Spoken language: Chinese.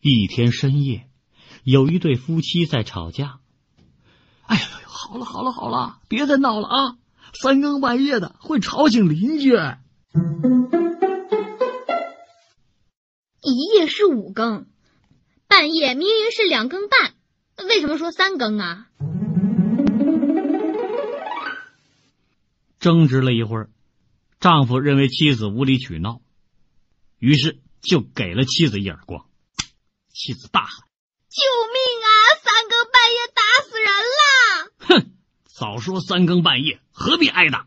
一天深夜，有一对夫妻在吵架。哎呀，好了好了好了，别再闹了啊！三更半夜的会吵醒邻居。一夜是五更，半夜明明是两更半，为什么说三更啊？争执了一会儿，丈夫认为妻子无理取闹，于是就给了妻子一耳光。妻子大喊：“救命啊！三更半夜打死人啦！”哼，早说三更半夜，何必挨打？